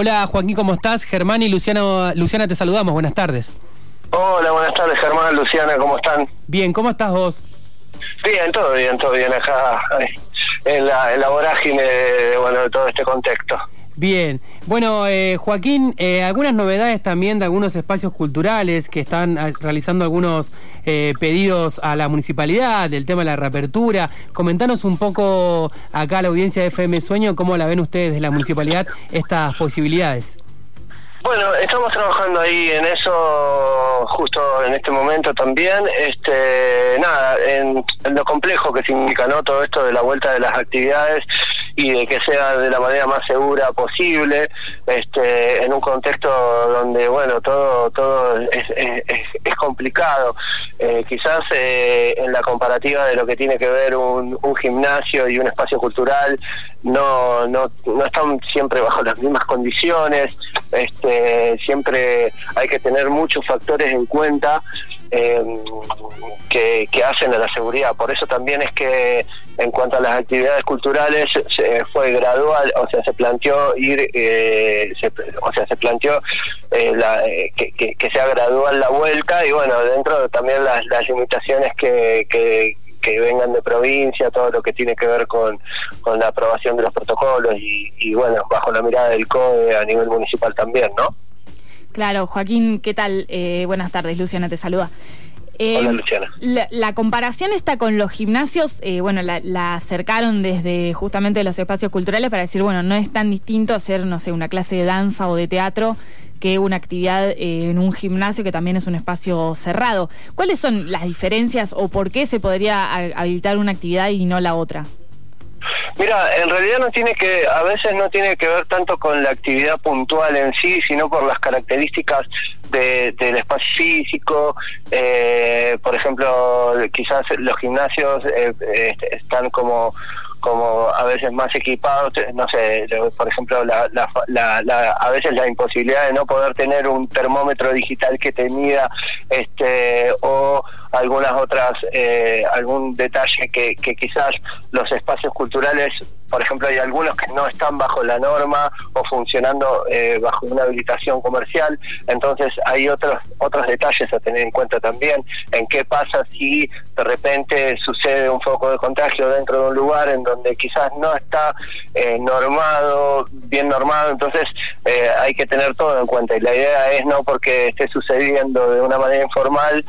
Hola Joaquín, ¿cómo estás? Germán y Luciano, Luciana te saludamos, buenas tardes. Hola, buenas tardes Germán, Luciana, ¿cómo están? Bien, ¿cómo estás vos? Bien, todo bien, todo bien acá en la, en la vorágine de, bueno, de todo este contexto. Bien, bueno, eh, Joaquín, eh, algunas novedades también de algunos espacios culturales que están ah, realizando algunos eh, pedidos a la municipalidad del tema de la reapertura. Comentanos un poco acá la audiencia de FM Sueño, cómo la ven ustedes de la municipalidad estas posibilidades. Bueno, estamos trabajando ahí en eso justo en este momento también. Este, nada, en, en lo complejo que significa ¿no? todo esto de la vuelta de las actividades y de que sea de la manera más segura posible, este, en un contexto donde, bueno, todo, todo es, complicado. Eh, quizás eh, en la comparativa de lo que tiene que ver un, un gimnasio y un espacio cultural, no, no, no están siempre bajo las mismas condiciones, este, siempre hay que tener muchos factores en cuenta eh, que, hacen a la seguridad. Por eso también es que en cuanto a las actividades culturales se fue gradual, o sea, se planteó ir, eh, o sea, se planteó eh, la, eh, que, sea gradual la vuelta y bueno, dentro de también las, las limitaciones que, vengan de provincia, todo lo que tiene que ver con, con la aprobación de los protocolos y, y bueno, bajo la mirada del CODE a nivel municipal también, ¿no? Claro, Joaquín, ¿qué tal? Eh, buenas tardes, Luciana te saluda. Eh, Hola, Luciana. La, comparación está con los gimnasios, eh, bueno, la, acercaron desde justamente los espacios culturales para decir, bueno, no es tan distinto hacer, no sé, una clase de danza o de teatro que una actividad en un gimnasio que también es un espacio cerrado. ¿Cuáles son las diferencias o por qué se podría habilitar una actividad y no la otra? Mira, en realidad no tiene que, a veces no tiene que ver tanto con la actividad puntual en sí, sino por las características del espacio físico. Eh, por ejemplo, quizás los gimnasios eh, eh, están como como a veces más equipados, no sé, por ejemplo, la, la, a veces la imposibilidad de no poder tener un termómetro digital que te mida, este, o algunas otras, eh, algún detalle que, que quizás los espacios culturales por ejemplo, hay algunos que no están bajo la norma o funcionando eh, bajo una habilitación comercial, entonces hay otros otros detalles a tener en cuenta también, en qué pasa si de repente sucede un foco de contagio dentro de un lugar en donde quizás no está eh, normado, bien normado, entonces eh, hay que tener todo en cuenta. Y la idea es no porque esté sucediendo de una manera informal,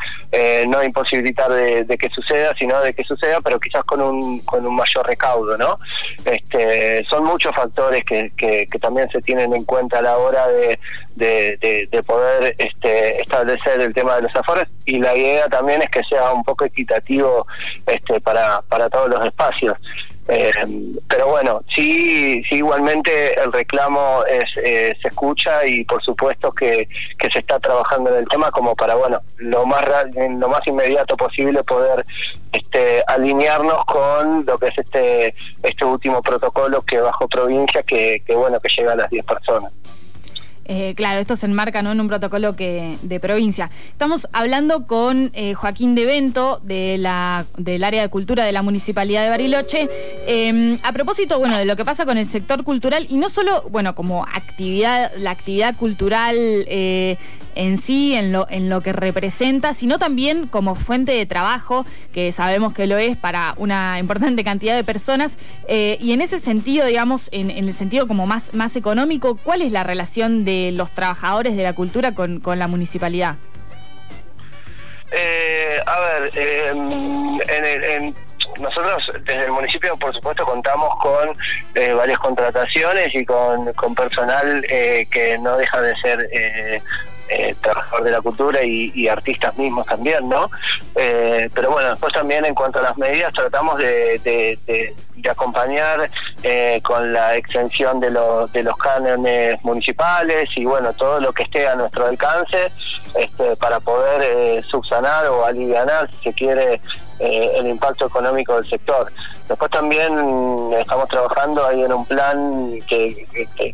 no imposibilitar de, de, que suceda, sino de que suceda, pero quizás con un, con un mayor recaudo, ¿no? Este, son muchos factores que, también se tienen en cuenta a la hora de, de, poder este, establecer el tema de los aforos y la idea también es que sea un poco equitativo este, para, para todos los espacios. Eh, pero bueno, sí, sí igualmente el reclamo es, eh, se escucha y por supuesto que, que, se está trabajando en el tema como para, bueno, lo más, lo más inmediato posible poder este, alinearnos con lo que es este, este último protocolo que bajo provincia que, que bueno, que llega a las 10 personas. Eh, claro, esto se enmarca en un protocolo que de provincia. Estamos hablando con eh, Joaquín de Bento, de la, del área de cultura de la Municipalidad de Bariloche. Em, a propósito, bueno, de lo que pasa con el sector cultural, y no solo, bueno, como actividad, la actividad cultural eh, en sí, en lo, en lo que representa, sino también como fuente de trabajo, que sabemos que lo es para una importante cantidad de personas. Eh, y en ese sentido, digamos, en, el sentido como más, más económico, ¿cuál es la relación de los trabajadores de la cultura con, la municipalidad? Eh, a ver, eh, nosotros desde el municipio, por supuesto, contamos con varias contrataciones y con, con personal que no deja de ser eh, trabajador de la cultura y, artistas mismos también, ¿no? Eh, pero bueno, después también en cuanto a las medidas tratamos de, acompañar eh, con la extensión de, los de los cánones municipales y bueno, todo lo que esté a nuestro alcance este, para poder eh, subsanar o aliviar, si se quiere, el impacto económico del sector. Después también estamos trabajando ahí en un plan que,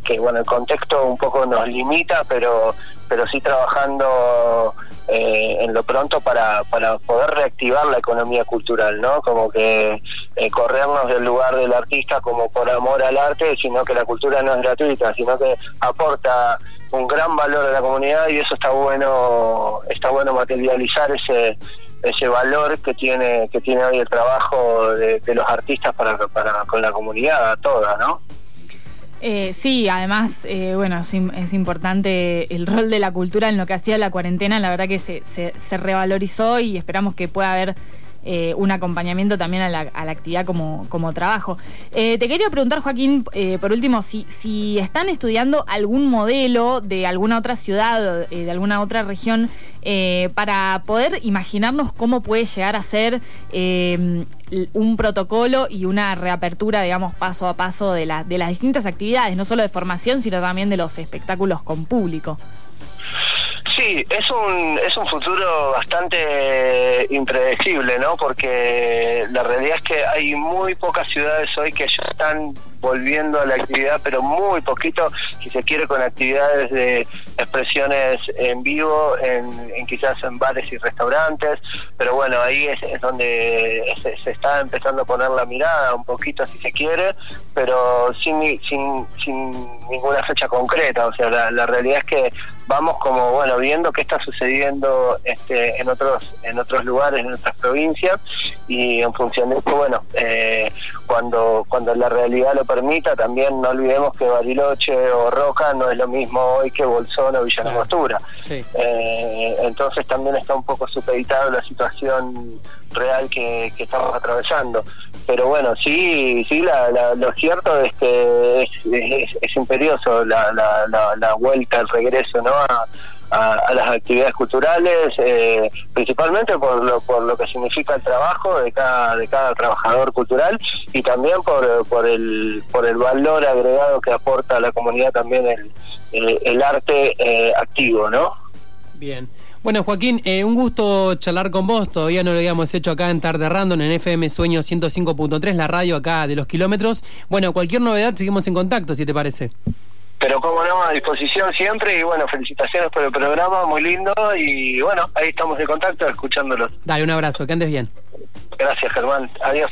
que, bueno, el contexto un poco nos limita, pero pero sí trabajando eh, en lo pronto para, para poder reactivar la economía cultural, ¿no? Como que eh, corrernos del lugar del artista como por amor al arte, sino que la cultura no es gratuita, sino que aporta un gran valor a la comunidad y eso está bueno, está bueno materializar ese ese valor que tiene que tiene hoy el trabajo de, los artistas para, para con la comunidad toda, ¿no? Eh, sí, además, eh, bueno, es, importante el rol de la cultura en lo que hacía la cuarentena. La verdad que se, se revalorizó y esperamos que pueda haber eh, un acompañamiento también a la, actividad como, como trabajo. Eh, te quería preguntar, Joaquín, eh, por último, si, si están estudiando algún modelo de alguna otra ciudad, de alguna otra región, para poder imaginarnos cómo puede llegar a ser un protocolo y una reapertura, digamos, paso a paso de, de las distintas actividades, no solo de formación, sino también de los espectáculos con público. Sí, es un, es un futuro bastante impredecible, ¿no? Porque la realidad es que hay muy pocas ciudades hoy que ya están volviendo a la actividad, pero muy poquito, si se quiere, con actividades de expresiones en vivo, en, quizás en bares y restaurantes, pero bueno, ahí es, donde se, está empezando a poner la mirada un poquito, si se quiere, pero sin, sin, sin ninguna fecha concreta, o sea, la, realidad es que vamos como bueno viendo qué está sucediendo este, en otros en otros lugares en otras provincias y en función de esto bueno eh, cuando cuando la realidad lo permita también no olvidemos que Bariloche o Roca no es lo mismo hoy que Bolsón o Villa claro. eh, entonces también está un poco supeditado la situación real que, estamos atravesando. Pero bueno sí sí lo cierto es que es, imperioso la, la vuelta el regreso no a, las actividades culturales, eh, principalmente por lo, por lo que significa el trabajo de cada, de cada trabajador cultural y también por, por, el, por el valor agregado que aporta a la comunidad también el, el, arte eh, activo, ¿no? Bien. Bueno, Joaquín, eh, un gusto charlar con vos. Todavía no lo habíamos hecho acá en Tarde Random, en FM Sueño 105.3, la radio acá de los kilómetros. Bueno, cualquier novedad, seguimos en contacto, si te parece. Pero como no, a disposición siempre y bueno, felicitaciones por el programa, muy lindo y bueno, ahí estamos de contacto escuchándolos. Dale, un abrazo, que andes bien. Gracias Germán, adiós.